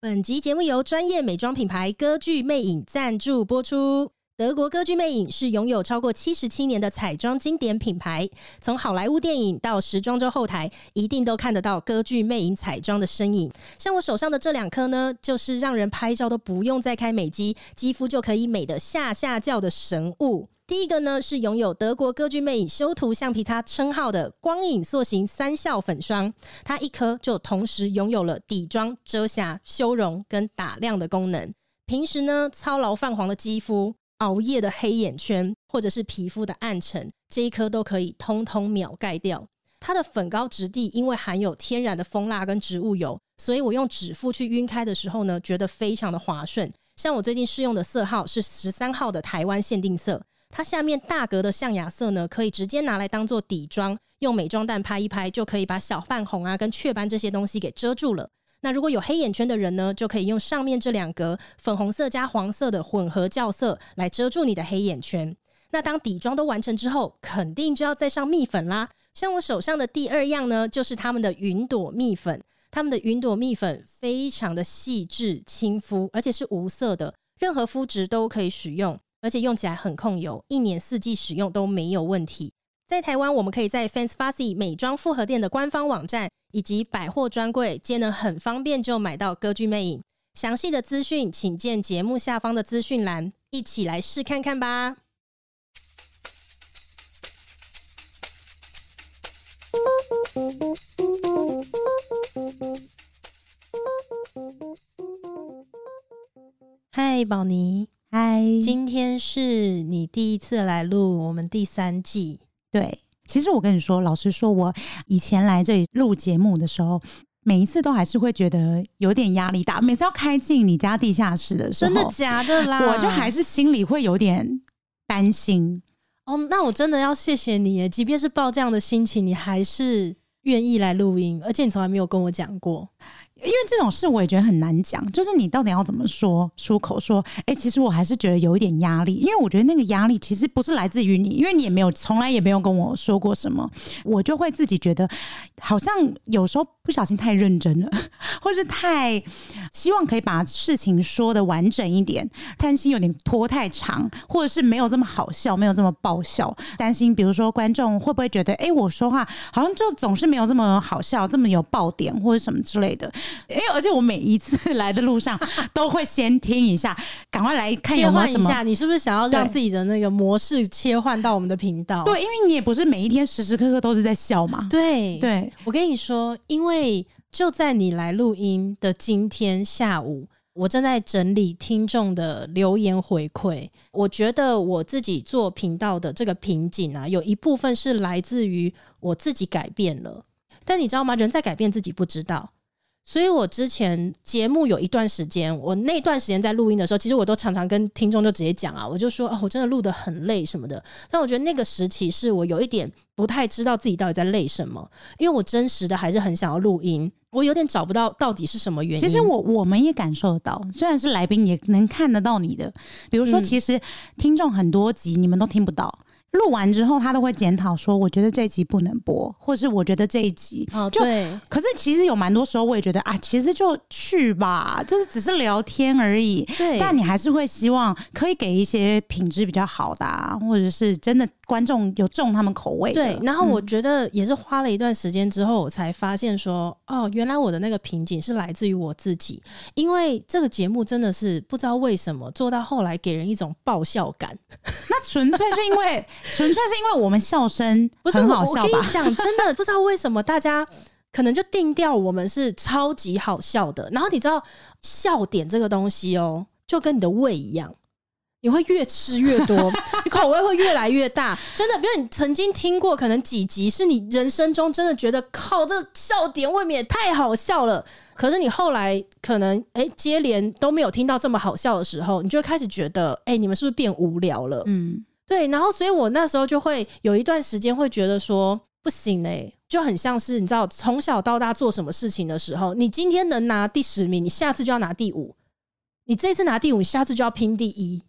本集节目由专业美妆品牌歌剧魅影赞助播出。德国歌剧魅影是拥有超过七十七年的彩妆经典品牌，从好莱坞电影到时装周后台，一定都看得到歌剧魅影彩妆的身影。像我手上的这两颗呢，就是让人拍照都不用再开美肌，肌肤就可以美得下下叫的神物。第一个呢是拥有德国歌剧魅影修图橡皮擦称号的光影塑形三效粉霜，它一颗就同时拥有了底妆、遮瑕、修容跟打亮的功能。平时呢操劳泛黄的肌肤。熬夜的黑眼圈，或者是皮肤的暗沉，这一颗都可以通通秒盖掉。它的粉膏质地因为含有天然的蜂蜡跟植物油，所以我用指腹去晕开的时候呢，觉得非常的滑顺。像我最近试用的色号是十三号的台湾限定色，它下面大格的象牙色呢，可以直接拿来当做底妆，用美妆蛋拍一拍，就可以把小泛红啊跟雀斑这些东西给遮住了。那如果有黑眼圈的人呢，就可以用上面这两格粉红色加黄色的混合校色来遮住你的黑眼圈。那当底妆都完成之后，肯定就要再上蜜粉啦。像我手上的第二样呢，就是他们的云朵蜜粉。他们的云朵蜜粉非常的细致、亲肤，而且是无色的，任何肤质都可以使用，而且用起来很控油，一年四季使用都没有问题。在台湾，我们可以在 Fans Fussy 美妆复合店的官方网站以及百货专柜，皆能很方便就买到歌剧魅影。详细的资讯，请见节目下方的资讯栏，一起来试看看吧。嗨，宝妮，嗨，今天是你第一次来录我们第三季。对，其实我跟你说，老实说，我以前来这里录节目的时候，每一次都还是会觉得有点压力大。每次要开进你家地下室的时候，真的假的啦？我就还是心里会有点担心。哦，那我真的要谢谢你耶，即便是抱这样的心情，你还是愿意来录音，而且你从来没有跟我讲过。因为这种事我也觉得很难讲，就是你到底要怎么说出口说，哎、其实我还是觉得有一点压力，因为我觉得那个压力其实不是来自于你，因为你也没有从来也没有跟我说过什么，我就会自己觉得好像有时候不小心太认真了，或是太希望可以把事情说的完整一点，担心有点拖太长，或者是没有这么好笑，没有这么爆笑，担心比如说观众会不会觉得，哎、欸，我说话好像就总是没有这么好笑，这么有爆点或者什么之类的。因为而且我每一次来的路上 都会先听一下，赶快来看有没有什么。切换一下，你是不是想要让自己的那个模式切换到我们的频道？对，因为你也不是每一天时时刻刻都是在笑嘛。对对，我跟你说，因为就在你来录音的今天下午，我正在整理听众的留言回馈。我觉得我自己做频道的这个瓶颈啊，有一部分是来自于我自己改变了。但你知道吗？人在改变，自己不知道。所以，我之前节目有一段时间，我那段时间在录音的时候，其实我都常常跟听众就直接讲啊，我就说哦，我真的录得很累什么的。但我觉得那个时期是我有一点不太知道自己到底在累什么，因为我真实的还是很想要录音，我有点找不到到底是什么原因。其实我我们也感受得到，虽然是来宾也能看得到你的，比如说，其实听众很多集你们都听不到。录完之后，他都会检讨说：“我觉得这一集不能播，或是我觉得这一集哦，对。可是其实有蛮多时候，我也觉得啊，其实就去吧，就是只是聊天而已。对。但你还是会希望可以给一些品质比较好的啊，或者是真的观众有中他们口味。对。然后我觉得也是花了一段时间之后，我才发现说，哦，原来我的那个瓶颈是来自于我自己，因为这个节目真的是不知道为什么做到后来给人一种爆笑感。那纯粹是因为。纯粹是因为我们笑声很好笑吧？我跟你讲，真的不知道为什么大家可能就定调我们是超级好笑的。然后你知道笑点这个东西哦，就跟你的胃一样，你会越吃越多，你口味会越来越大。真的，比如你曾经听过可能几集是你人生中真的觉得靠，这笑点未免也太好笑了。可是你后来可能哎接连都没有听到这么好笑的时候，你就会开始觉得哎，你们是不是变无聊了？嗯。对，然后所以我那时候就会有一段时间会觉得说不行哎、就很像是你知道从小到大做什么事情的时候，你今天能拿第十名，你下次就要拿第五；你这次拿第五，你下次就要拼第一。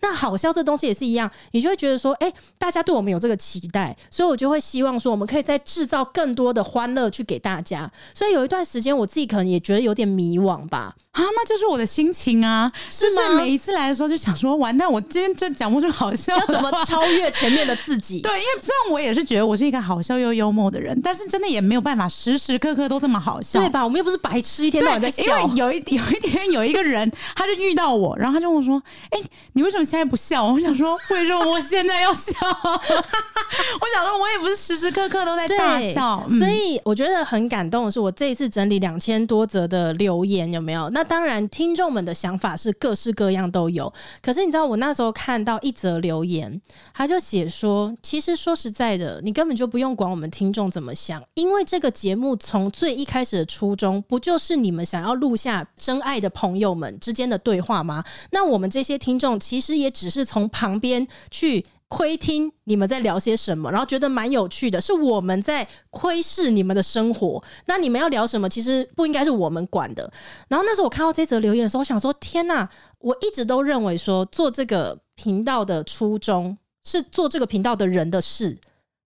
那好笑这东西也是一样，你就会觉得说，哎、欸，大家对我们有这个期待，所以我就会希望说，我们可以再制造更多的欢乐去给大家。所以有一段时间，我自己可能也觉得有点迷惘吧。啊，那就是我的心情啊！是吗？每一次来的时候就想说，完蛋，我今天就讲不出好笑，要怎么 超越前面的自己？对，因为虽然我也是觉得我是一个好笑又幽默的人，但是真的也没有办法时时刻刻都这么好笑，对吧？我们又不是白痴，一天到晚在笑。因为有一 有一天有一个人，他就遇到我，然后他就问我说：“哎、欸，你为什么现在不笑？”我想说：“为什么我现在要笑？”我想说，我也不是时时刻刻都在大笑，所以我觉得很感动的是，我这一次整理两千多则的留言，有没有？那当然，听众们的想法是各式各样都有。可是你知道，我那时候看到一则留言，他就写说：“其实说实在的，你根本就不用管我们听众怎么想，因为这个节目从最一开始的初衷，不就是你们想要录下真爱的朋友们之间的对话吗？那我们这些听众其实也只是从旁边去。”窥听你们在聊些什么，然后觉得蛮有趣的，是我们在窥视你们的生活。那你们要聊什么，其实不应该是我们管的。然后那时候我看到这则留言的时候，我想说：天哪！我一直都认为说做这个频道的初衷是做这个频道的人的事，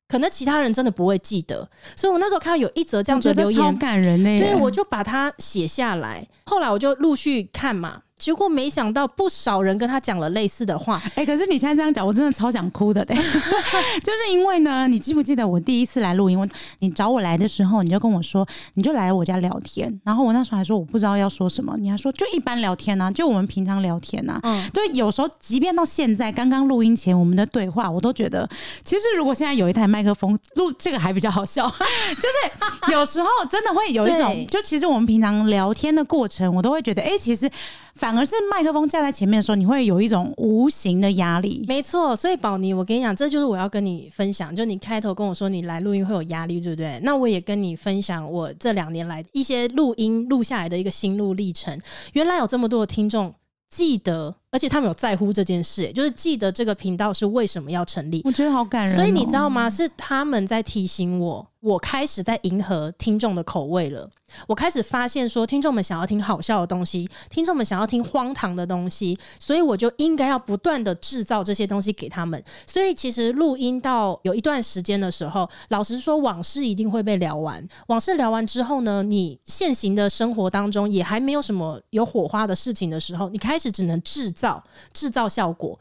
可能其他人真的不会记得。所以我那时候看到有一则这样子的留言，超感人呢。对，我就把它写下来。后来我就陆续看嘛。结果没想到，不少人跟他讲了类似的话。哎、欸，可是你现在这样讲，我真的超想哭的。对，就是因为呢，你记不记得我第一次来录音？我你找我来的时候，你就跟我说，你就来我家聊天。然后我那时候还说我不知道要说什么，你还说就一般聊天啊，就我们平常聊天啊。嗯，对，有时候即便到现在，刚刚录音前我们的对话，我都觉得，其实如果现在有一台麦克风录这个还比较好笑。就是有时候真的会有一种，就其实我们平常聊天的过程，我都会觉得，哎、欸，其实。反而是麦克风架在前面的时候，你会有一种无形的压力。没错，所以宝妮，我跟你讲，这就是我要跟你分享。就你开头跟我说你来录音会有压力，对不对？那我也跟你分享我这两年来一些录音录下来的一个心路历程。原来有这么多的听众记得，而且他们有在乎这件事，就是记得这个频道是为什么要成立。我觉得好感人哦。所以你知道吗？是他们在提醒我。我开始在迎合听众的口味了。我开始发现说，听众们想要听好笑的东西，听众们想要听荒唐的东西，所以我就应该要不断的制造这些东西给他们。所以其实录音到有一段时间的时候，老实说，往事一定会被聊完。往事聊完之后呢，你现行的生活当中也还没有什么有火花的事情的时候，你开始只能制造制造效果。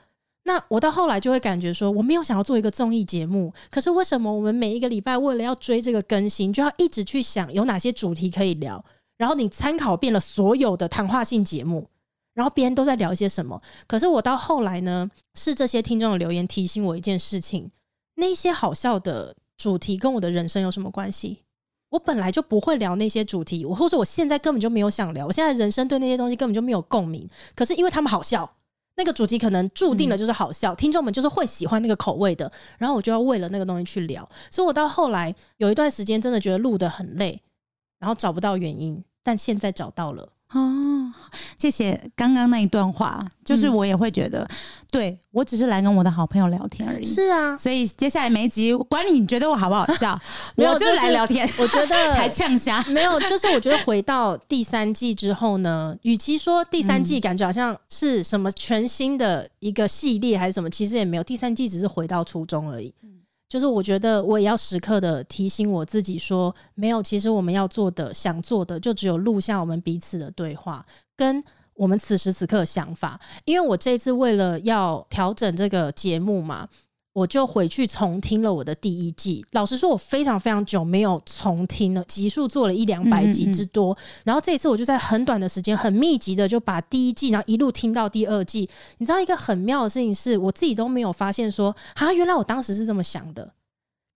那我到后来就会感觉说，我没有想要做一个综艺节目，可是为什么我们每一个礼拜为了要追这个更新，就要一直去想有哪些主题可以聊？然后你参考遍了所有的谈话性节目，然后别人都在聊些什么？可是我到后来呢，是这些听众的留言提醒我一件事情：那些好笑的主题跟我的人生有什么关系？我本来就不会聊那些主题，我或者我现在根本就没有想聊，我现在人生对那些东西根本就没有共鸣。可是因为他们好笑。那个主题可能注定的就是好笑，嗯、听众们就是会喜欢那个口味的，然后我就要为了那个东西去聊，所以我到后来有一段时间真的觉得录得很累，然后找不到原因，但现在找到了。哦，谢谢刚刚那一段话，就是我也会觉得，嗯、对我只是来跟我的好朋友聊天而已。是啊，所以接下来每一集，管你觉得我好不好笑，我就来聊天。我觉得 才呛虾，没有，就是我觉得回到第三季之后呢，与其说第三季感觉好像是什么全新的一个系列还是什么，其实也没有，第三季只是回到初衷而已。就是我觉得我也要时刻的提醒我自己说，没有，其实我们要做的、想做的，就只有录下我们彼此的对话，跟我们此时此刻想法。因为我这次为了要调整这个节目嘛。我就回去重听了我的第一季。老实说，我非常非常久没有重听了，集数做了一两百集之多。嗯嗯嗯，然后这一次，我就在很短的时间，很密集的就把第一季，然后一路听到第二季。你知道一个很妙的事情是，我自己都没有发现说，啊，原来我当时是这么想的。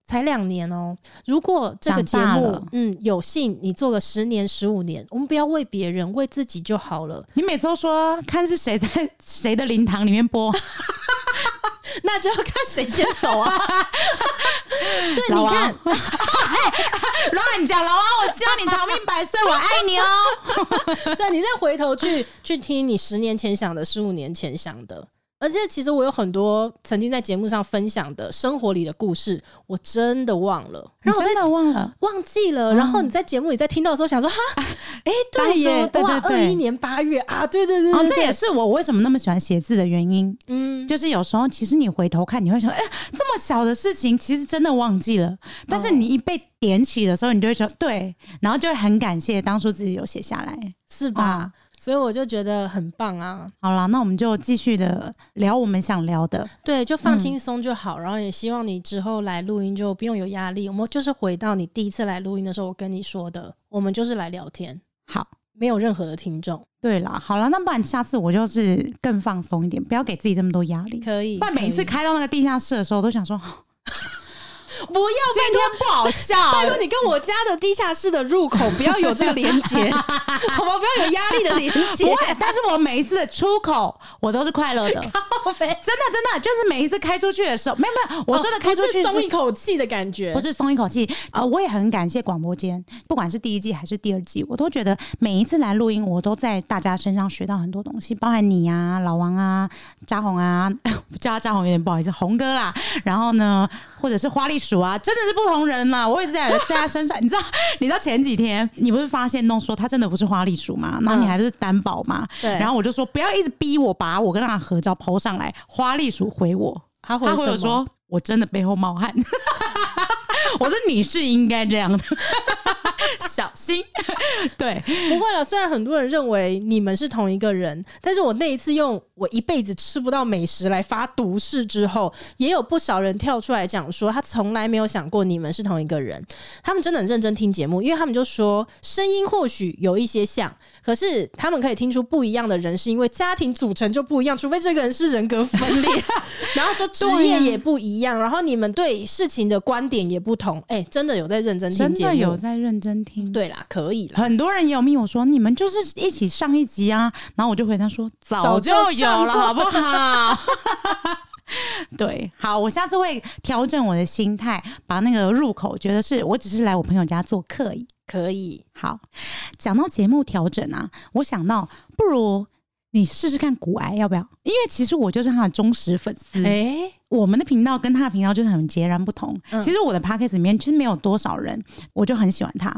才两年哦、喔，如果这个节目，嗯，有幸你做个十年、十五年，我们不要为别人，为自己就好了。你每次都说看是谁在谁的灵堂里面播。那就要看谁先走啊！对，你看，乱讲，老王，我希望你长命百岁，我爱你哦。对，你再回头去去听你十年前想的，十五年前想的，而且其实我有很多曾经在节目上分享的生活里的故事，我真的忘了，然后真的忘了，忘记了。然后你在节目里在听到的时候，想说哈，哎，对耶，对对对，二一年八月啊，对对对，这也是我为什么那么喜欢写字的原因。嗯，就是有时候其实你回头看，你会想，哎，这么小的事情，其实真的忘记了。但是你一被点起的时候，你就会说对，然后就会很感谢当初自己有写下来，是吧？所以我就觉得很棒啊！好啦，那我们就继续的聊我们想聊的，对，就放轻松就好。嗯、然后也希望你之后来录音就不用有压力。我们就是回到你第一次来录音的时候，我跟你说的，我们就是来聊天，好，没有任何的听众。对啦，好了，那不然下次我就是更放松一点，不要给自己这么多压力。可以，不然每一次开到那个地下室的时候，我都想说。不要，今天不好笑。拜托你跟我家的地下室的入口不要有这个连接，好吗？不要有压力的连接。不会，但是我每一次的出口，我都是快乐的。真的真的，就是每一次开出去的时候，没有没有，我说的开出去是松一口气的感觉，不是松一口气。呃，我也很感谢广播间，不管是第一季还是第二季，我都觉得每一次来录音，我都在大家身上学到很多东西，包含你啊、老王啊、嘉宏啊，叫他嘉宏有点不好意思，宏哥啦，然后呢，或者是花栗鼠啊，真的是不同人嘛。我也是在在他身上，你知道，你知道前几天你不是发现弄说他真的不是花栗鼠吗？然后你还不是担保嘛？对。然后我就说不要一直逼我把我跟他合照 po 上来。花栗鼠回我，他回我说我真的背后冒汗。我说你是应该这样的。小心，对，不会了。虽然很多人认为你们是同一个人，但是我那一次用我一辈子吃不到美食来发毒誓之后，也有不少人跳出来讲说，他从来没有想过你们是同一个人。他们真的很认真听节目，因为他们就说声音或许有一些像，可是他们可以听出不一样的人，是因为家庭组成就不一样，除非这个人是人格分裂，然后说职业也不一样，然后你们对事情的观点也不同。哎、真的有在认真听节目，真的有在认真听。对啦，可以了。很多人也有密我说，你们就是一起上一集啊，然后我就回他说，早就有了，好不好？对，好，我下次会调整我的心态，把那个入口觉得是我只是来我朋友家做客，可以。好，讲到节目调整啊，我想到不如你试试看古癌要不要？因为其实我就是他的忠实粉丝。哎、欸。我们的频道跟他的频道就是很截然不同。嗯、其实我的 podcast 里面其实没有多少人，我就很喜欢他。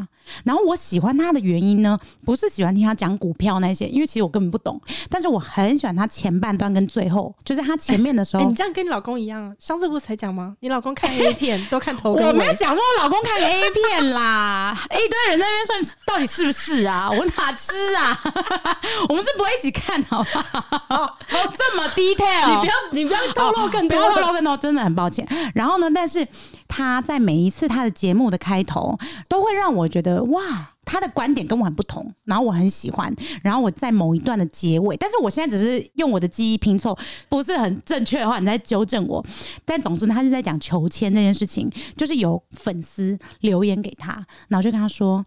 然后我喜欢他的原因呢，不是喜欢听他讲股票那些，因为其实我根本不懂。但是我很喜欢他前半段跟最后，就是他前面的时候。欸欸、你这样跟你老公一样，上次不是才讲吗？你老公看 A 片 都看头。我没有讲说我老公看 A 片啦，一堆人在那边说到底是不是啊？我哪知啊？我们是不会一起看，好不好？这么 detail，你不要你不要透露更多。真的很抱歉。然后呢，但是他在每一次他的节目的开头，都会让我觉得哇，他的观点跟我很不同，然后我很喜欢。然后我在某一段的结尾，但是我现在只是用我的记忆拼凑，不是很正确的话，你再纠正我。但总之，他是在讲求签这件事情，就是有粉丝留言给他，然后就跟他说，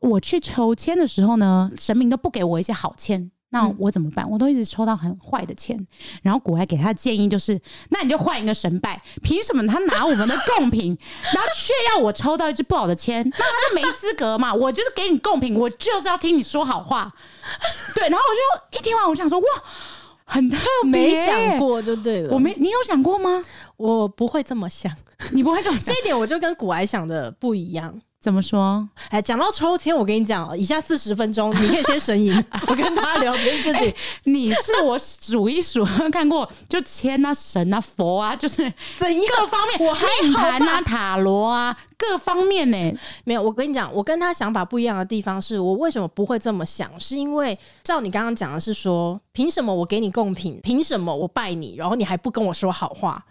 我去求签的时候呢，神明都不给我一些好签。那我怎么办？我都一直抽到很坏的钱，然后古埃给他的建议就是：那你就换一个神拜。凭什么他拿我们的贡品，然后却要我抽到一支不好的签？那他就没资格嘛！我就是给你贡品，我就是要听你说好话。对，然后我就一听完，我想说哇，很特别，没想过就对了。我没，你有想过吗？我不会这么想，你不会这么想。这一点我就跟古埃想的不一样。怎么说？哎，讲到抽签，我跟你讲，以下四十分钟你可以先神隐，我跟他聊这件事情。你是我数一数看过，就签啊、神啊、佛啊，就是怎样各方面，我命盘啊、塔罗啊，各方面呢、欸。没有，我跟你讲，我跟他想法不一样的地方是，我为什么不会这么想？是因为照你刚刚讲的是说，凭什么我给你贡品？凭什么我拜你？然后你还不跟我说好话？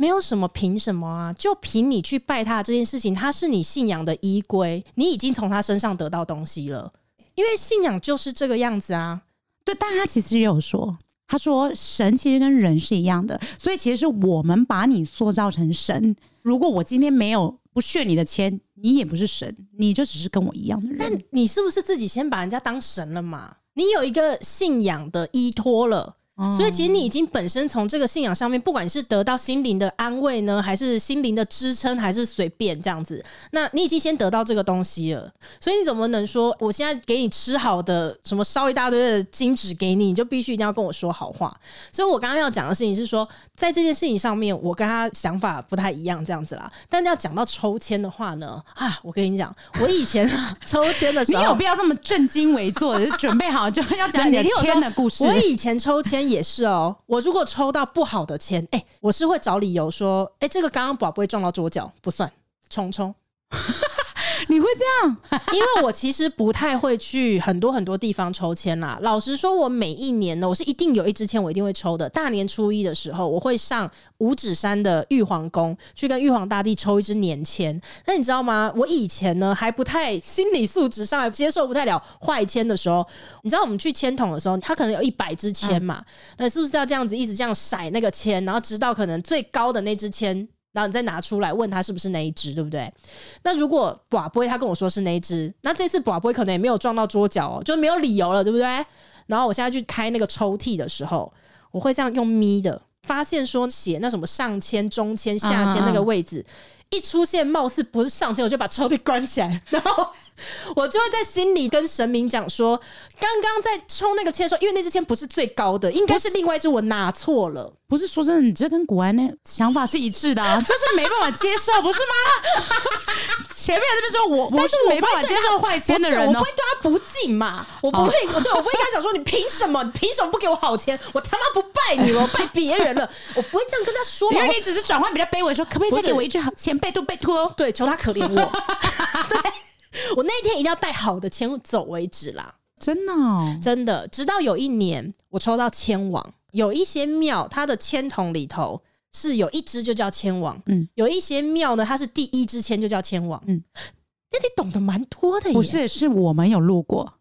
没有什么凭什么啊，就凭你去拜他这件事情，他是你信仰的依归，你已经从他身上得到东西了，因为信仰就是这个样子啊。对，但他其实也有说，他说神其实跟人是一样的，所以其实是我们把你塑造成神。如果我今天没有不屑你的钱，你也不是神，你就只是跟我一样的人。但你是不是自己先把人家当神了嘛？你有一个信仰的依托了。哦、所以其实你已经本身从这个信仰上面，不管是得到心灵的安慰呢，还是心灵的支撑，还是随便这样子，那你已经先得到这个东西了。所以你怎么能说我现在给你吃好的，什么烧一大堆的金纸给你，你就必须一定要跟我说好话？所以我刚刚要讲的事情是说，在这件事情上面，我跟他想法不太一样，这样子啦。但要讲到抽签的话呢，啊，我跟你讲，我以前抽签的时候，你有必要这么正襟危坐的，准备好就要讲你的签的故事。我以前抽签也是哦，我如果抽到不好的签，哎、我是会找理由说，哎、这个刚刚宝不会撞到桌角，不算，重抽。你会这样？因为我其实不太会去很多很多地方抽签啦。老实说，我每一年呢，我是一定有一支签我一定会抽的。大年初一的时候，我会上五指山的玉皇宫去跟玉皇大帝抽一支年签。那你知道吗？我以前呢还不太心理素质上来接受不太了坏签的时候，你知道我们去签筒的时候，它可能有一百支签嘛，那是不是要这样子一直这样甩那个签，然后直到可能最高的那支签？然后你再拿出来问他是不是那一只，对不对？那如果宝波他跟我说是那一只，那这次宝波可能也没有撞到桌角哦，就没有理由了，对不对？然后我现在去开那个抽屉的时候，我会这样用咪的，发现说写那什么上签、中签、下签那个位置一出现，貌似不是上签，我就把抽屉关起来，然后。我就会在心里跟神明讲说，刚刚在抽那个签的时候，因为那支签不是最高的，应该是另外一支，我拿错了。不是说真的，你这跟古玩那想法是一致的，啊，就是没办法接受，不是吗？前面那边说我，但是没办法接受坏签的人，我不会对他不敬嘛，我不会，我对我不会跟他讲说，你凭什么？你凭什么不给我好签？我他妈不拜你了，我拜别人了，我不会这样跟他说。因为你只是转换比较卑微，说可不可以再给我一支好签？拜托拜托，对，求他可怜我。对。我那一天一定要带好的签走为止啦，真的哦，真的。直到有一年我抽到签王，有一些庙它的签筒里头是有一支就叫签王，嗯，有一些庙呢它是第一支签就叫签王，嗯，那你懂得蛮多的耶。不是，是我们有路过，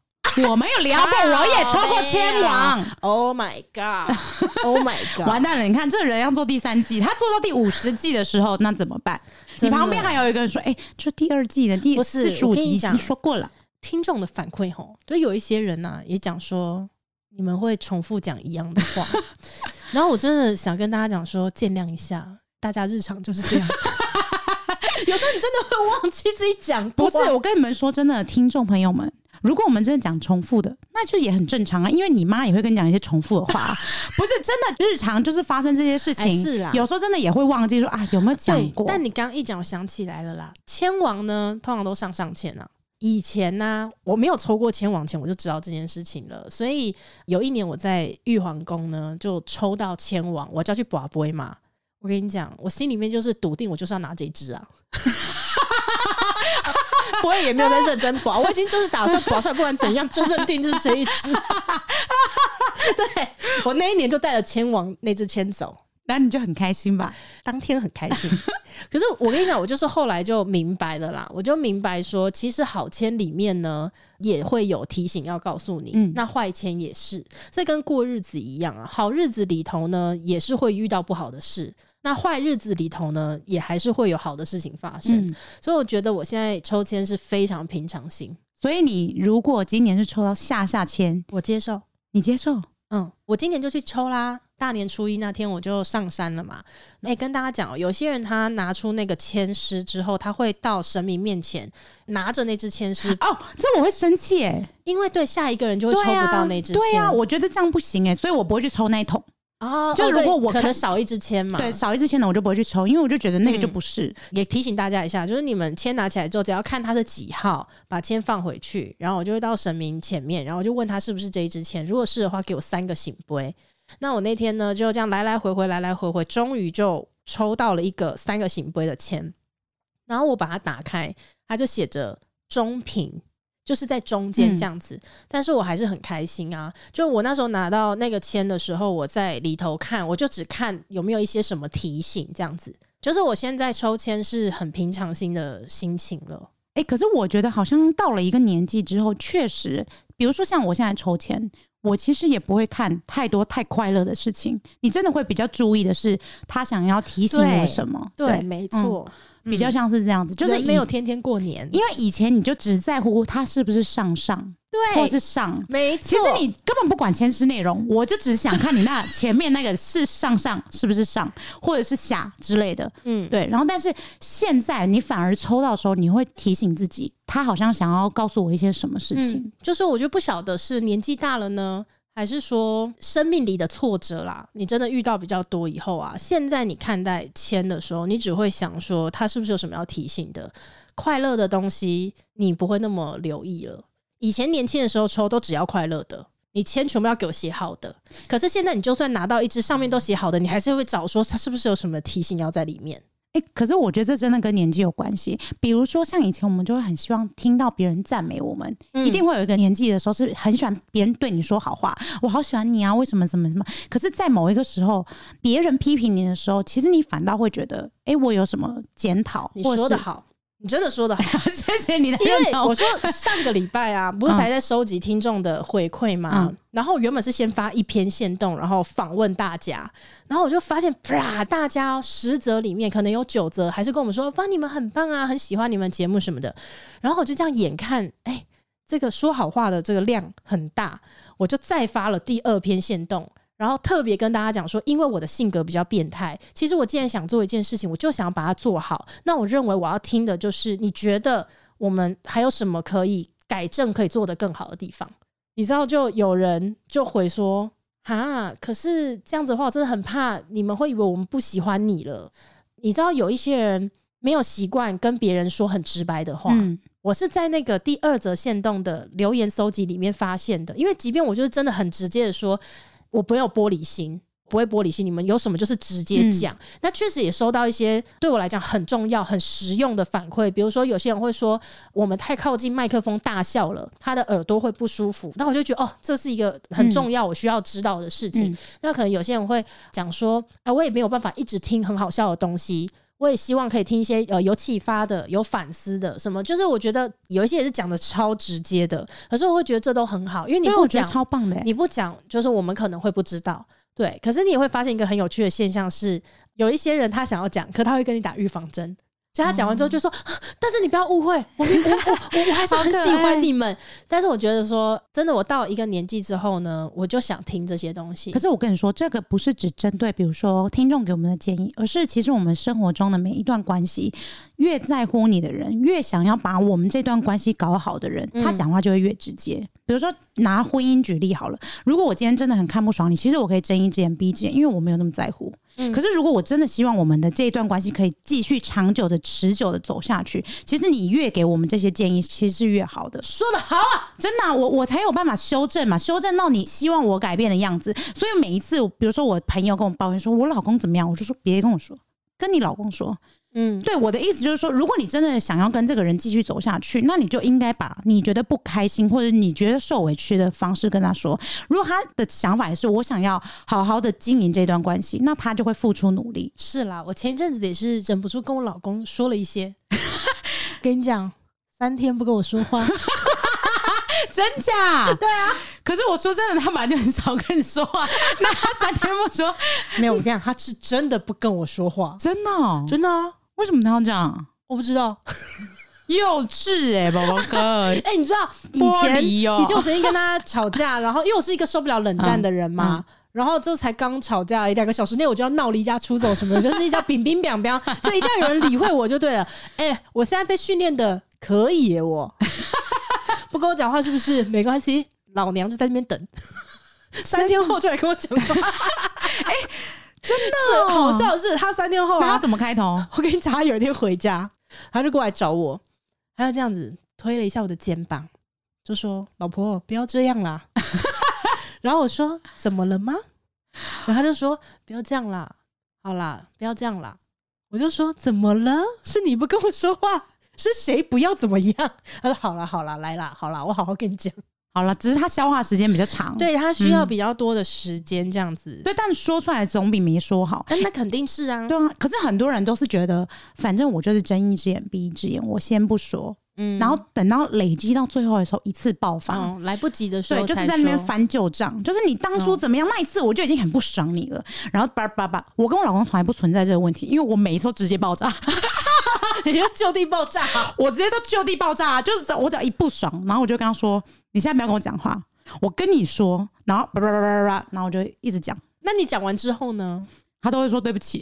我没有聊过，我也抽过千王。Oh my god！Oh my god！完蛋了，你看这人要做第三季，他做到第五十季的时候，那怎么办？你旁边还有一个人说：“哎、欸，这第二季的第四十五集已经说过了。”听众的反馈吼，就有一些人呐、啊、也讲说你们会重复讲一样的话，然后我真的想跟大家讲说，见谅一下，大家日常就是这样。有时候你真的会忘记自己讲，不是？我跟你们说真的，听众朋友们。如果我们真的讲重复的，那就也很正常啊，因为你妈也会跟你讲一些重复的话，不是真的日常就是发生这些事情，欸、是啦，有时候真的也会忘记说啊有没有讲过。但你刚刚一讲，我想起来了啦，千王呢通常都上上签啊。以前呢、啊、我没有抽过千王签，我就知道这件事情了。所以有一年我在玉皇宫呢就抽到千王，我就要去博杯嘛。我跟你讲，我心里面就是笃定，我就是要拿这支啊。不会也没有在认真保，我已经就是打算保出来，不管怎样就认定就是这一支。对，我那一年就带了千王那支千走，那你就很开心吧？当天很开心。可是我跟你讲，我就是后来就明白了啦，我就明白说，其实好签里面呢也会有提醒要告诉你，嗯，那坏签也是，这跟过日子一样啊。好日子里头呢，也是会遇到不好的事。那坏日子里头呢，也还是会有好的事情发生，嗯、所以我觉得我现在抽签是非常平常心。所以你如果今年是抽到下下签，我接受，你接受？嗯，我今年就去抽啦。大年初一那天我就上山了嘛。哎、欸，跟大家讲，有些人他拿出那个签诗之后，他会到神明面前拿着那支签诗。哦，这我会生气哎，因为对下一个人就会抽不到那支签。对呀、啊啊，我觉得这样不行哎，所以我不会去抽那一桶。哦，就如果我可能少一支签嘛，对，少一支签呢，我就不会去抽，因为我就觉得那个就不是。嗯、也提醒大家一下，就是你们签拿起来之后，只要看它是几号，把签放回去，然后我就会到神明前面，然后我就问他是不是这一支签，如果是的话，给我三个醒杯。那我那天呢，就这样来来回回，来来回回，终于就抽到了一个三个醒杯的签，然后我把它打开，它就写着中平。就是在中间这样子，嗯，但是我还是很开心啊！就我那时候拿到那个签的时候，我在里头看，我就只看有没有一些什么提醒这样子。就是我现在抽签是很平常心的心情了。哎，可是我觉得好像到了一个年纪之后，确实，比如说像我现在抽签，我其实也不会看太多太快乐的事情。你真的会比较注意的是他想要提醒我什么？对，对，没错。嗯比较像是这样子，就是没有天天过年，因为以前你就只在乎他是不是上上。对，或是上，没错。其实你根本不管签诗内容，我就只想看你那 前面那个是上上是不是上，或者是下之类的。嗯，对。然后，但是现在你反而抽到的时候，你会提醒自己，他好像想要告诉我一些什么事情。嗯，就是我就不晓得是年纪大了呢，还是说生命里的挫折啦，你真的遇到比较多以后啊，现在你看待签的时候，你只会想说他是不是有什么要提醒的？快乐的东西，你不会那么留意了。以前年轻的时候抽都只要快乐的，你签全部要给我写好的。可是现在你就算拿到一支上面都写好的，你还是会找说它是不是有什么提醒要在里面？诶、欸，可是我觉得这真的跟年纪有关系。比如说像以前我们就会很希望听到别人赞美我们，嗯、一定会有一个年纪的时候是很喜欢别人对你说好话，我好喜欢你啊，为什么什么什么？可是，在某一个时候，别人批评你的时候，其实你反倒会觉得，诶、欸，我有什么检讨？你说的好。你真的说的好，谢谢你的。因为我说上个礼拜啊，不是才在收集听众的回馈吗？嗯、然后原本是先发一篇线动，然后访问大家，然后我就发现，啪，大家十则里面可能有九则还是跟我们说，哇，你们很棒啊，很喜欢你们节目什么的。然后我就这样眼看，哎、欸，这个说好话的这个量很大，我就再发了第二篇线动。然后特别跟大家讲说，因为我的性格比较变态，其实我既然想做一件事情，我就想把它做好。那我认为我要听的就是，你觉得我们还有什么可以改正、可以做得更好的地方？你知道，就有人就回说，哈，可是这样子的话，我真的很怕你们会以为我们不喜欢你了。你知道，有一些人没有习惯跟别人说很直白的话。嗯，我是在那个第二则限动的留言搜集里面发现的，因为即便我就是真的很直接的说。我不会有玻璃心，不会玻璃心。你们有什么就是直接讲。嗯、那确实也收到一些对我来讲很重要、很实用的反馈，比如说有些人会说我们太靠近麦克风大笑了，他的耳朵会不舒服。那我就觉得哦，这是一个很重要、我需要知道的事情。嗯、那可能有些人会讲说，啊，我也没有办法一直听很好笑的东西，我也希望可以听一些呃有启发的、有反思的什么。就是我觉得有一些也是讲的超直接的，可是我会觉得这都很好，因为你不讲超棒的，你不讲就是我们可能会不知道。对，可是你也会发现一个很有趣的现象是，有一些人他想要讲，可他会跟你打预防针。就他讲完之后就说，嗯、但是你不要误会，我我我我还是很喜欢你们。但是我觉得说，真的，我到一个年纪之后呢，我就想听这些东西。可是我跟你说，这个不是只针对比如说听众给我们的建议，而是其实我们生活中的每一段关系，越在乎你的人，越想要把我们这段关系搞好的人，他讲话就会越直接。嗯比如说拿婚姻举例好了，如果我今天真的很看不爽你，其实我可以睁一只眼闭一只眼，因为我没有那么在乎。嗯，可是如果我真的希望我们的这一段关系可以继续长久的、持久的走下去，其实你越给我们这些建议，其实是越好的。说得好啊，真的啊，我我才有办法修正嘛，修正到你希望我改变的样子。所以每一次，比如说我朋友跟我抱怨说我老公怎么样，我就说别跟我说，跟你老公说。嗯，对，我的意思就是说，如果你真的想要跟这个人继续走下去，那你就应该把你觉得不开心或者你觉得受委屈的方式跟他说。如果他的想法也是我想要好好的经营这段关系，那他就会付出努力。是啦，我前一阵子也是忍不住跟我老公说了一些，跟你讲，三天不跟我说话，真假？对啊。可是我说真的，他本来就很少跟你说话，那他三天不说，没有，我跟你讲，他是真的不跟我说话，真的、哦，真的啊。为什么他要这样？我不知道，幼稚哎、欸，宝宝哥。哎、欸，你知道以前、哦、以前我曾经跟他吵架，然后因为我是一个受不了冷战的人嘛，嗯嗯、然后就才刚吵架一两个小时内，我就要闹离家出走什么的，就是一叫冰冰冰冰，就一定要有人理会我就对了。哎、欸，我现在被训练的可以耶，我不跟我讲话是不是？没关系，老娘就在那边等，三天后就来跟我讲话。哎。真的、哦、好笑的是，他三天后、啊、他怎么开头？我跟你讲，他有一天回家，他就过来找我，他就这样子推了一下我的肩膀，就说：“老婆，不要这样啦。”然后我说：“怎么了吗？”然后他就说：“不要这样啦，好啦，不要这样啦。”我就说：“怎么了？是你不跟我说话？是谁不要怎么样？”他说：“好啦，好啦，来啦，好啦，我好好跟你讲。”好了，只是它消化时间比较长，对，它需要比较多的时间这样子。嗯、对，但说出来总比没说好。那肯定是啊，对啊。可是很多人都是觉得，反正我就是睁一只眼闭一只眼，我先不说，嗯，然后等到累积到最后的时候一次爆发，嗯、来不及的时候，对，就是在那边翻旧账，就是你当初怎么样，那一次我就已经很不爽你了。然后叭叭叭，我跟我老公从来不存在这个问题，因为我每一次都直接爆炸。你要就地爆炸，我直接都就地爆炸，就是我只要一不爽，然后我就跟他说：“你现在不要跟我讲话，我跟你说。”然后叭叭叭叭叭，然后我就一直讲。那你讲完之后呢？他都会说对不起，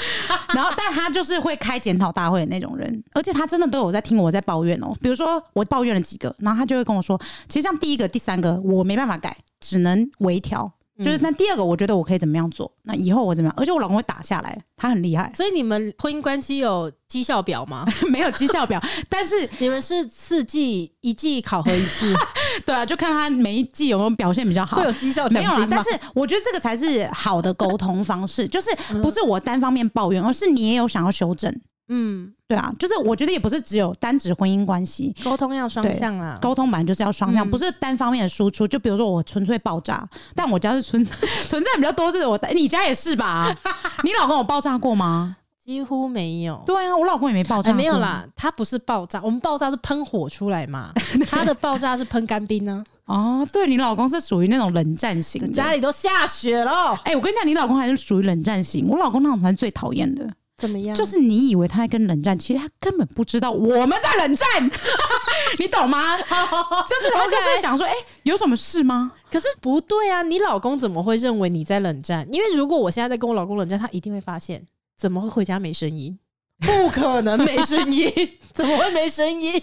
然后但他就是会开检讨大会的那种人，而且他真的都有在听我在抱怨哦。比如说我抱怨了几个，然后他就会跟我说，其实像第一个、第三个我没办法改，只能微调。就是那第二个，我觉得我可以怎么样做？那以后我怎么样？而且我老公会打下来，他很厉害。所以你们婚姻关系有绩效表吗？没有绩效表，但是 你们是四季一季考核一次，对啊，就看他每一季有没有表现比较好。会有绩效没有啊？但是我觉得这个才是好的沟通方式，就是不是我单方面抱怨，而是你也有想要修正。嗯，对啊，就是我觉得也不是只有单指婚姻关系，沟通要双向啊。沟通本来就是要双向，嗯、不是单方面的输出。就比如说我纯粹爆炸，但我家是存 存在比较多，是我你家也是吧？你老公有爆炸过吗？几乎没有。对啊，我老公也没爆炸没有啦。他不是爆炸，我们爆炸是喷火出来嘛，他的爆炸是喷干冰呢。哦，对，你老公是属于那种冷战型，家里都下雪了。哎、欸，我跟你讲，你老公还是属于冷战型，我老公那种才是最讨厌的。怎么样？就是你以为他在跟冷战，其实他根本不知道我们在冷战，你懂吗？就是他就是想说，哎、欸，有什么事吗？可是不对啊，你老公怎么会认为你在冷战？因为如果我现在在跟我老公冷战，他一定会发现，怎么会回家没声音？不可能没声音，怎么会没声音？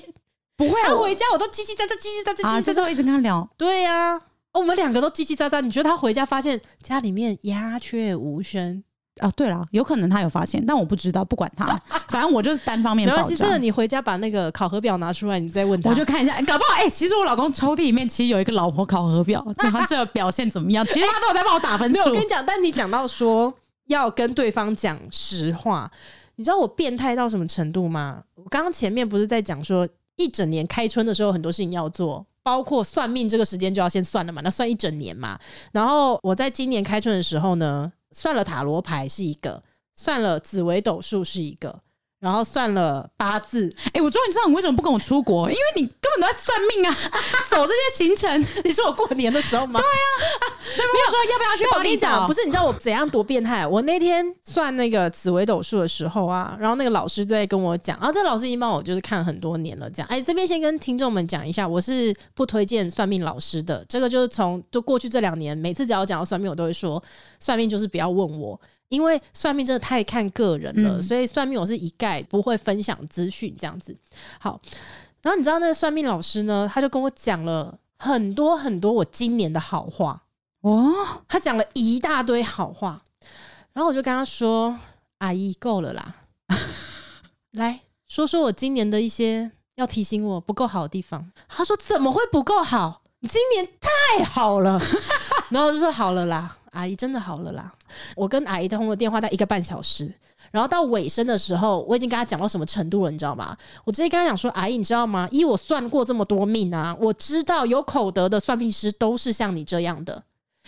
不会啊，他回家我都叽叽喳喳，叽叽喳喳，啊，这时候一直跟他聊。对呀、啊，我们两个都叽叽喳喳。你觉得他回家发现家里面鸦雀无声？哦，对了，有可能他有发现，但我不知道，不管他，反正我就是单方面。没关系，这个你回家把那个考核表拿出来，你再问他，我就看一下，搞不好哎、欸，其实我老公抽屉里面其实有一个老婆考核表，对他这个表现怎么样？其实他都有在帮我打分数。我跟你讲，但你讲到说要跟对方讲实话，你知道我变态到什么程度吗？我刚刚前面不是在讲说一整年开春的时候很多事情要做，包括算命这个时间就要先算了嘛，那算一整年嘛。然后我在今年开春的时候呢，算了塔罗牌是一个，算了紫微斗数是一个，然后算了八字。哎、欸，我终于知道你为什么不跟我出国，因为你根本都在算命啊，走这些行程。你说我过年的时候吗？对呀、啊，没有说要不要去。我跟你讲，不是，你知道我怎样多变态？我那天算那个紫微斗数的时候啊，然后那个老师在跟我讲，然后这个老师已经帮我就是看很多年了，这样。哎，这边先跟听众们讲一下，我是不推荐算命老师的。这个就是从就过去这两年，每次只要讲到算命，我都会说，算命就是不要问我。因为算命真的太看个人了，嗯、所以算命我是一概不会分享资讯这样子。好，然后你知道那个算命老师呢，他就跟我讲了很多很多我今年的好话哦，他讲了一大堆好话，然后我就跟他说：“阿姨够了啦，来说说我今年的一些要提醒我不够好的地方。”他说：“怎么会不够好？你今年太好了。” 然后我就说：“好了啦。”阿姨真的好了啦！我跟阿姨通了电话，大概一个半小时，然后到尾声的时候，我已经跟她讲到什么程度了，你知道吗？我直接跟她讲说：“阿姨，你知道吗？依我算过这么多命啊，我知道有口德的算命师都是像你这样的。”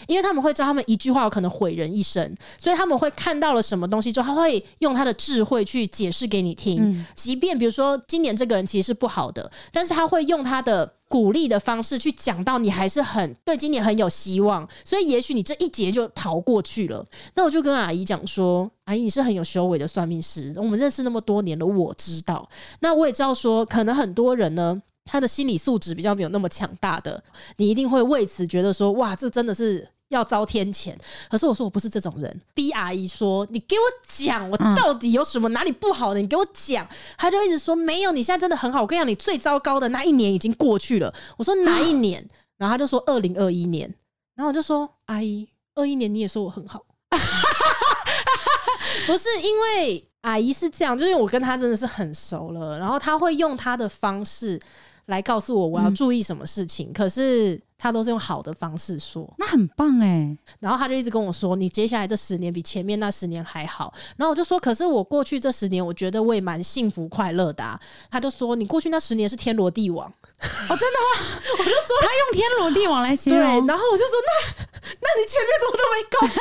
因为他们会知道，他们一句话有可能毁人一生，所以他们会看到了什么东西之后，他会用他的智慧去解释给你听。嗯、即便比如说今年这个人其实是不好的，但是他会用他的鼓励的方式去讲到你还是很对今年很有希望，所以也许你这一劫就逃过去了。那我就跟阿姨讲说：“阿姨，你是很有修为的算命师，我们认识那么多年了，我知道。那我也知道说，可能很多人呢。”他的心理素质比较没有那么强大的，你一定会为此觉得说，哇，这真的是要遭天谴。可是我说我不是这种人。逼阿姨说，你给我讲，我到底有什么哪里不好的？你给我讲。他就一直说没有，你现在真的很好。我跟你讲，你最糟糕的那一年已经过去了。我说哪一年？然后他就说二零二一年。然后我就说阿姨，二一年你也说我很好。不是因为阿姨是这样，就是我跟他真的是很熟了，然后他会用他的方式。来告诉我我要注意什么事情，嗯、可是他都是用好的方式说，那很棒哎。然后他就一直跟我说，你接下来这十年比前面那十年还好。然后我就说，可是我过去这十年，我觉得我也蛮幸福快乐的啊。他就说，你过去那十年是天罗地网。哦，真的吗？我就说他用天罗地网来形容。对，然后我就说，那 那你前面怎么都没告诉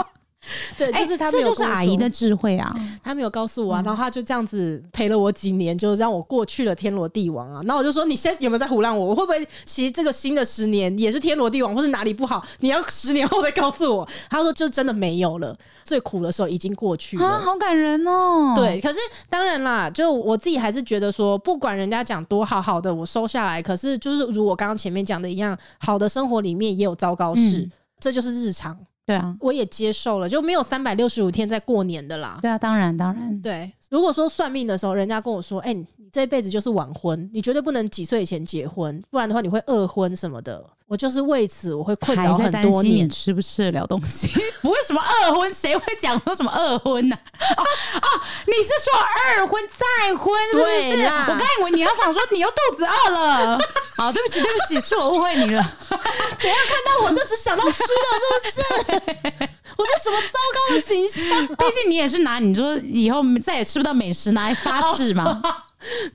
我？对，就是他这就是阿姨的智慧啊，他没有告诉我啊，然后他就这样子陪了我几年，就让我过去了天罗地网啊。然后我就说，你现在有没有在胡乱我？我会不会其实这个新的十年也是天罗地网，或是哪里不好？你要十年后再告诉我。他说，就真的没有了，最苦的时候已经过去了，啊、好感人哦。对，可是当然啦，就我自己还是觉得说，不管人家讲多好好的，我收下来。可是就是如我刚刚前面讲的一样，好的生活里面也有糟糕事，嗯、这就是日常。对啊，我也接受了，就没有三百六十五天在过年的啦。对啊，当然当然。对，如果说算命的时候，人家跟我说：“哎、欸，你这一辈子就是晚婚，你绝对不能几岁以前结婚，不然的话你会二婚什么的。”我就是为此我会困扰很多年，你吃不吃得了东西？不会什么二婚，谁会讲说什么二婚呢、啊？哦哦，你是说二婚再婚是不是？我刚以为你要想说你又肚子饿了。好，对不起对不起，是我误会你了。怎样看到我就只想到吃的，是不是？我这什么糟糕的形象？毕竟你也是拿你说以后再也吃不到美食拿来发誓嘛。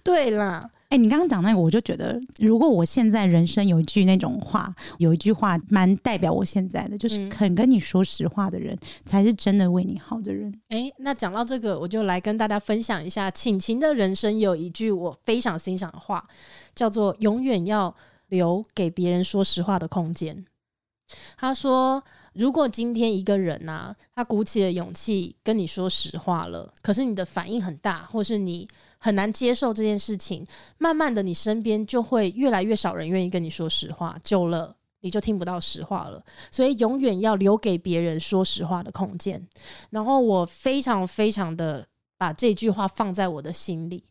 对啦。哎、欸，你刚刚讲那个，我就觉得，如果我现在人生有一句那种话，有一句话蛮代表我现在的，就是肯跟你说实话的人，才是真的为你好的人。哎、欸，那讲到这个，我就来跟大家分享一下，请晴的人生有一句我非常欣赏的话，叫做“永远要留给别人说实话的空间”。他说：“如果今天一个人呐、啊，他鼓起了勇气跟你说实话了，可是你的反应很大，或是你。”很难接受这件事情，慢慢的，你身边就会越来越少人愿意跟你说实话，久了你就听不到实话了。所以永远要留给别人说实话的空间。然后我非常非常的把这句话放在我的心里，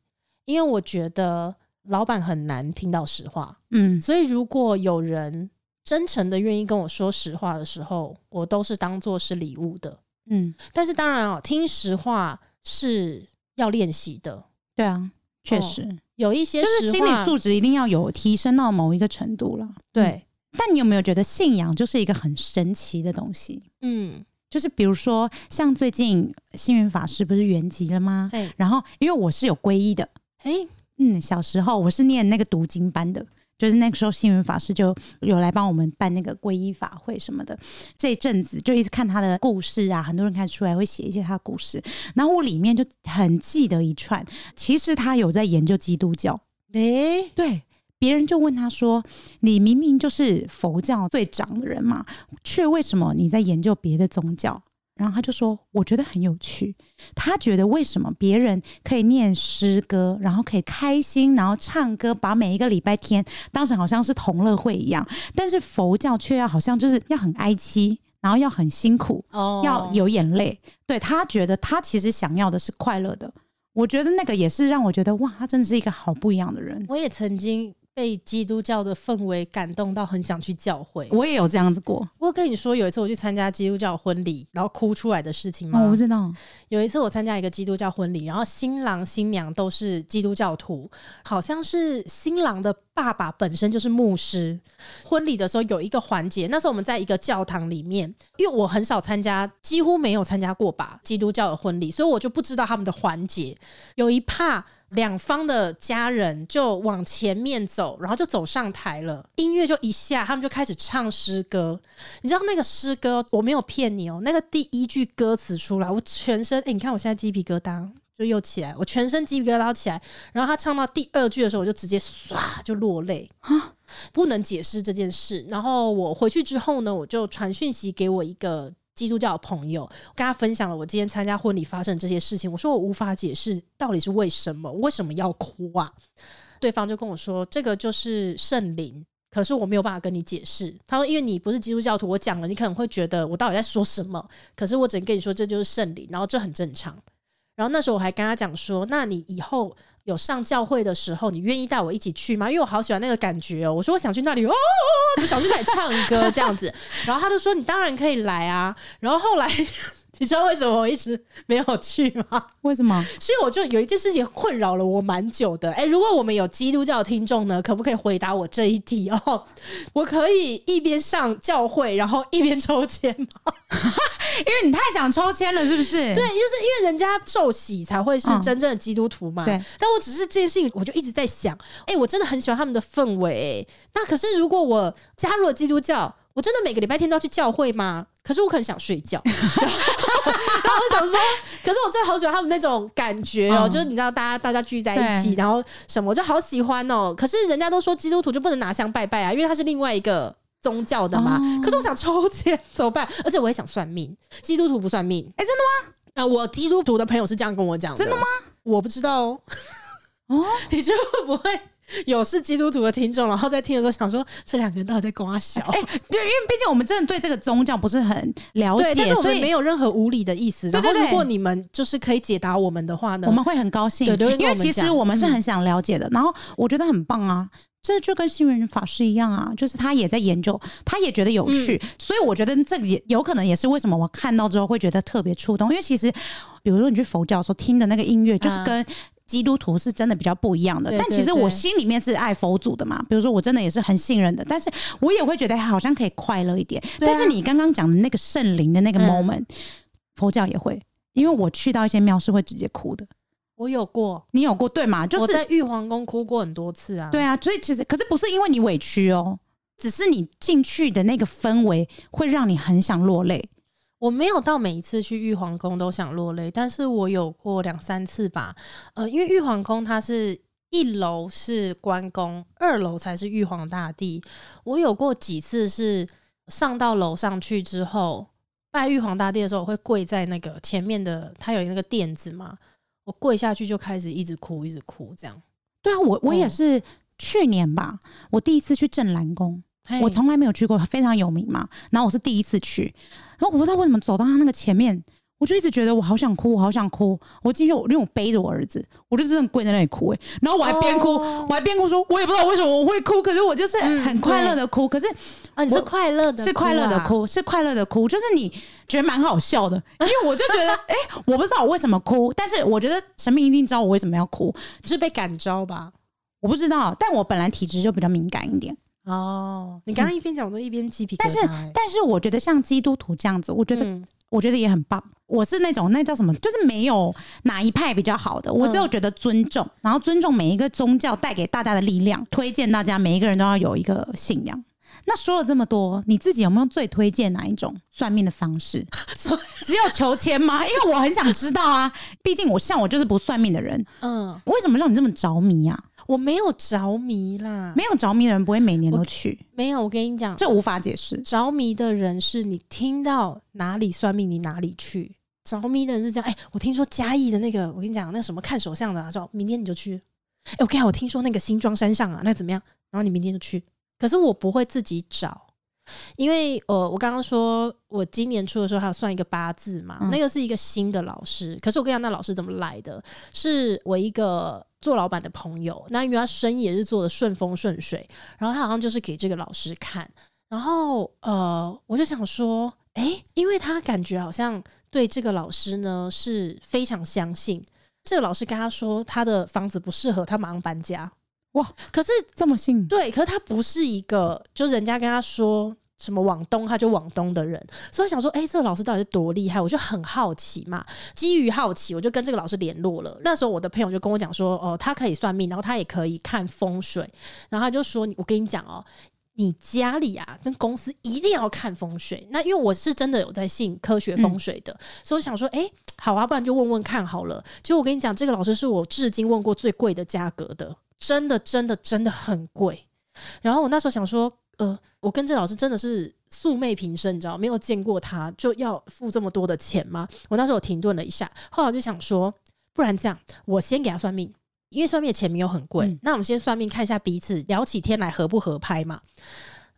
因为我觉得老板很难听到实话。嗯，所以如果有人真诚的愿意跟我说实话的时候，我都是当做是礼物的。嗯，但是当然啊，听实话是要练习的。对啊，确实、哦、有一些就是心理素质一定要有提升到某一个程度了。对、嗯，但你有没有觉得信仰就是一个很神奇的东西？嗯，就是比如说像最近星云法师不是圆寂了吗？然后因为我是有皈依的，哎，嗯，小时候我是念那个读经班的。就是那个时候，星云法师就有来帮我们办那个皈依法会什么的。这一阵子就一直看他的故事啊，很多人开始出来会写一些他的故事。然后我里面就很记得一串，其实他有在研究基督教。诶、欸，对，别人就问他说：“你明明就是佛教最长的人嘛，却为什么你在研究别的宗教？”然后他就说：“我觉得很有趣。他觉得为什么别人可以念诗歌，然后可以开心，然后唱歌，把每一个礼拜天当成好像是同乐会一样，但是佛教却要好像就是要很哀戚，然后要很辛苦，哦，要有眼泪。对，他觉得他其实想要的是快乐的。我觉得那个也是让我觉得哇，他真的是一个好不一样的人。我也曾经。”被基督教的氛围感动到，很想去教会。我也有这样子过。我跟你说，有一次我去参加基督教婚礼，然后哭出来的事情吗？哦，我不知道。有一次我参加一个基督教婚礼，然后新郎新娘都是基督教徒，好像是新郎的爸爸本身就是牧师。婚礼的时候有一个环节，那时候我们在一个教堂里面，因为我很少参加，几乎没有参加过吧基督教的婚礼，所以我就不知道他们的环节。有一趴。两方的家人就往前面走，然后就走上台了。音乐就一下，他们就开始唱诗歌。你知道那个诗歌，我没有骗你哦。那个第一句歌词出来，我全身哎，你看我现在鸡皮疙瘩就又起来，我全身鸡皮疙瘩起来。然后他唱到第二句的时候，我就直接唰就落泪啊，不能解释这件事。然后我回去之后呢，我就传讯息给我一个。基督教的朋友跟他分享了我今天参加婚礼发生这些事情，我说我无法解释到底是为什么，为什么要哭啊？对方就跟我说，这个就是圣灵，可是我没有办法跟你解释。他说，因为你不是基督教徒，我讲了你可能会觉得我到底在说什么，可是我只能跟你说这就是圣灵，然后这很正常。然后那时候我还跟他讲说，那你以后。有上教会的时候，你愿意带我一起去吗？因为我好喜欢那个感觉哦。我说我想去那里哦，就想去那里唱歌这样子。然后他就说你当然可以来啊。然后后来。你知道为什么我一直 没有去吗？为什么？所以我就有一件事情困扰了我蛮久的。哎、欸，如果我们有基督教听众呢，可不可以回答我这一题哦？我可以一边上教会，然后一边抽签吗？因为你太想抽签了，是不是？对，就是因为人家受洗才会是真正的基督徒嘛。嗯、对。但我只是这件事情，我就一直在想，哎、欸，我真的很喜欢他们的氛围。那可是如果我加入了基督教，我真的每个礼拜天都要去教会吗？可是我很想睡觉，然后我想说，可是我真的好喜欢他们那种感觉哦、喔，嗯、就是你知道，大家大家聚在一起，然后什么，我就好喜欢哦、喔。可是人家都说基督徒就不能拿香拜拜啊，因为他是另外一个宗教的嘛。哦、可是我想抽签怎么办？而且我也想算命，基督徒不算命。哎、欸，真的吗？啊、呃，我基督徒的朋友是这样跟我讲的。真的吗？我不知道哦。哦，你觉得会不会？有是基督徒的听众，然后在听的时候想说，这两个人到底在跟我笑？哎、欸，对，因为毕竟我们真的对这个宗教不是很了解，但是我们没有任何无理的意思。然后，如果你们就是可以解答我们的话呢，我们会很高兴。对，对，因为其实我们是很想了解的。嗯、然后我觉得很棒啊，这就跟星云法师一样啊，就是他也在研究，他也觉得有趣，嗯、所以我觉得这个也有可能也是为什么我看到之后会觉得特别触动。因为其实，比如说你去佛教的时候听的那个音乐，就是跟、啊。基督徒是真的比较不一样的，但其实我心里面是爱佛祖的嘛。比如说，我真的也是很信任的，但是我也会觉得好像可以快乐一点。啊、但是你刚刚讲的那个圣灵的那个 moment，、嗯、佛教也会，因为我去到一些庙是会直接哭的。我有过，你有过对吗？就是我在玉皇宫哭过很多次啊。对啊，所以其实可是不是因为你委屈哦，只是你进去的那个氛围会让你很想落泪。我没有到每一次去玉皇宫都想落泪，但是我有过两三次吧。呃，因为玉皇宫它是一楼是关公，二楼才是玉皇大帝。我有过几次是上到楼上去之后拜玉皇大帝的时候，我会跪在那个前面的，他有那个垫子嘛，我跪下去就开始一直哭，一直哭这样。对啊，我我也是去年吧，我第一次去镇澜宫。我从来没有去过，非常有名嘛。然后我是第一次去，然后我不知道为什么走到他那个前面，我就一直觉得我好想哭，我好想哭。我进去，我因为我背着我儿子，我就真的跪在那里哭哎。然后我还边哭，我还边哭说，我也不知道为什么我会哭，可是我就是很快乐的哭。可是啊，你是快乐的，是快乐的哭，是快乐的哭，就是你觉得蛮好笑的，因为我就觉得 哎，我不知道我为什么哭，但是我觉得神明一定知道我为什么要哭，是被感召吧？我不知道，但我本来体质就比较敏感一点。哦，你刚刚一边讲，我都一边鸡皮疙瘩、欸。但是，但是我觉得像基督徒这样子，我觉得，嗯、我觉得也很棒。我是那种那叫什么，就是没有哪一派比较好的，我只有觉得尊重，嗯、然后尊重每一个宗教带给大家的力量，推荐大家每一个人都要有一个信仰。那说了这么多，你自己有没有最推荐哪一种算命的方式？只有求签吗？因为我很想知道啊，毕竟我像我就是不算命的人。嗯，为什么让你这么着迷啊？我没有着迷啦，没有着迷的人不会每年都去。没有，我跟你讲，这无法解释。着迷的人是你听到哪里算命，你哪里去。着迷的人是这样，哎、欸，我听说嘉义的那个，我跟你讲，那什么看手相的啊，说明天你就去。哎、欸，我跟你讲，我听说那个新庄山上啊，那怎么样？然后你明天就去。可是我不会自己找。因为呃，我刚刚说我今年初的时候还有算一个八字嘛，嗯、那个是一个新的老师。可是我跟你讲，那老师怎么来的？是我一个做老板的朋友，那因为他生意也是做的顺风顺水，然后他好像就是给这个老师看，然后呃，我就想说，哎、欸，因为他感觉好像对这个老师呢是非常相信。这个老师跟他说他的房子不适合，他马上搬家。哇！可是这么信？对，可是他不是一个，就人家跟他说什么往东，他就往东的人，所以想说，哎、欸，这个老师到底是多厉害？我就很好奇嘛。基于好奇，我就跟这个老师联络了。那时候我的朋友就跟我讲说，哦，他可以算命，然后他也可以看风水。然后他就说，我跟你讲哦，你家里啊跟公司一定要看风水。那因为我是真的有在信科学风水的，嗯、所以我想说，哎、欸，好啊，不然就问问看好了。就我跟你讲，这个老师是我至今问过最贵的价格的。真的，真的，真的很贵。然后我那时候想说，呃，我跟这老师真的是素昧平生，你知道，没有见过他，就要付这么多的钱吗？我那时候停顿了一下，后来我就想说，不然这样，我先给他算命，因为算命的钱没有很贵。嗯、那我们先算命，看一下彼此聊起天来合不合拍嘛？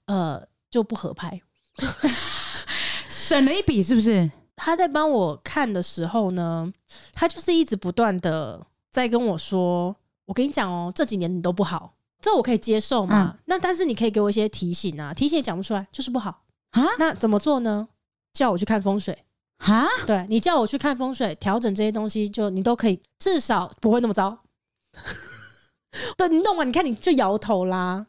呃，就不合拍，省了一笔，是不是？他在帮我看的时候呢，他就是一直不断的在跟我说。我跟你讲哦，这几年你都不好，这我可以接受嘛？嗯、那但是你可以给我一些提醒啊，提醒也讲不出来，就是不好啊。那怎么做呢？叫我去看风水啊？对，你叫我去看风水，调整这些东西，就你都可以，至少不会那么糟。对，你弄完，你看你就摇头啦。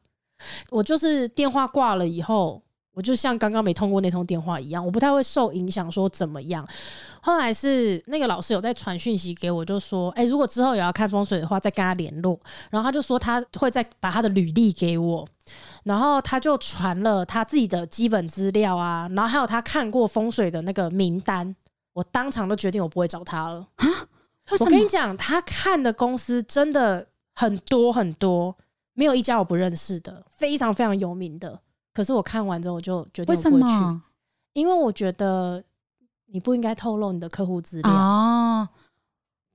我就是电话挂了以后，我就像刚刚没通过那通电话一样，我不太会受影响，说怎么样。后来是那个老师有在传讯息给我，就说：“哎、欸，如果之后也要看风水的话，再跟他联络。”然后他就说他会再把他的履历给我，然后他就传了他自己的基本资料啊，然后还有他看过风水的那个名单。我当场都决定我不会找他了啊！我跟你讲，他看的公司真的很多很多，没有一家我不认识的，非常非常有名的。可是我看完之后，我就决定我不会去，因为我觉得你不应该透露你的客户资料。哦。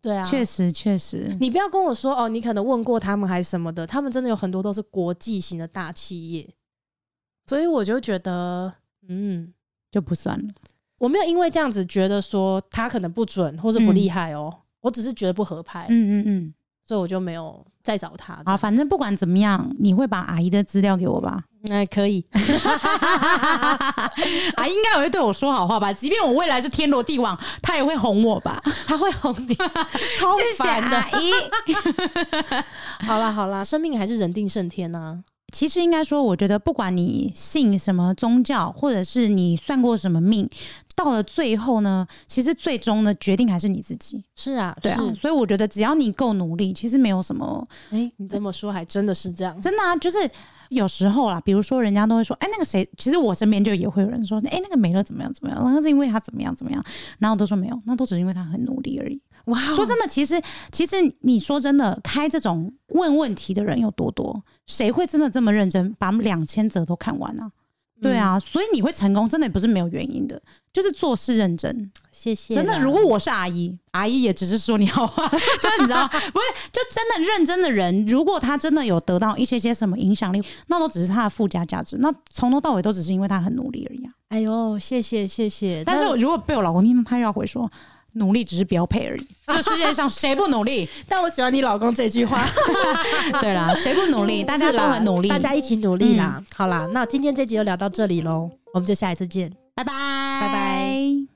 对啊，确实确实，你不要跟我说哦，你可能问过他们还是什么的，他们真的有很多都是国际型的大企业，所以我就觉得，嗯，就不算了。我没有因为这样子觉得说他可能不准或者不厉害哦，嗯，我只是觉得不合拍。嗯嗯嗯，所以我就没有再找他。啊，反正不管怎么样，你会把阿姨的资料给我吧。那可以，阿姨应该也会对我说好话吧？即便我未来是天罗地网，他也会哄我吧？他会哄你，超烦的。阿姨，好啦好啦，生命还是人定胜天啊。其实应该说，我觉得不管你信什么宗教，或者是你算过什么命，到了最后呢，其实最终的决定还是你自己。是啊，对啊。所以我觉得只要你够努力，其实没有什么。哎、欸，你这么说还真的是这样？真的啊，就是。有时候啦，比如说人家都会说，哎、欸，那个谁，其实我身边就也会有人说，哎、欸，那个没了怎么样怎么样，然后是因为他怎么样怎么样，然后都说没有，那都只是因为他很努力而已。哇、wow，说真的，其实其实你说真的，开这种问问题的人有多多，谁会真的这么认真把两千则都看完啊？对啊，所以你会成功，真的也不是没有原因的，就是做事认真。谢谢。真的，如果我是阿姨，阿姨也只是说你好话，就是你知道，不是，就真的认真的人，如果他真的有得到一些些什么影响力，那都只是他的附加价值，那从头到尾都只是因为他很努力而已啊。哎呦，谢谢谢谢。但是如果被我老公听到，他又要回说。努力只是标配而已，这世界上谁不努力？但我喜欢你老公这句话。对啦，谁不努力？大家都很努力，大家一起努力啦。嗯、好啦，那今天这集就聊到这里喽，我们就下一次见，拜拜，拜拜。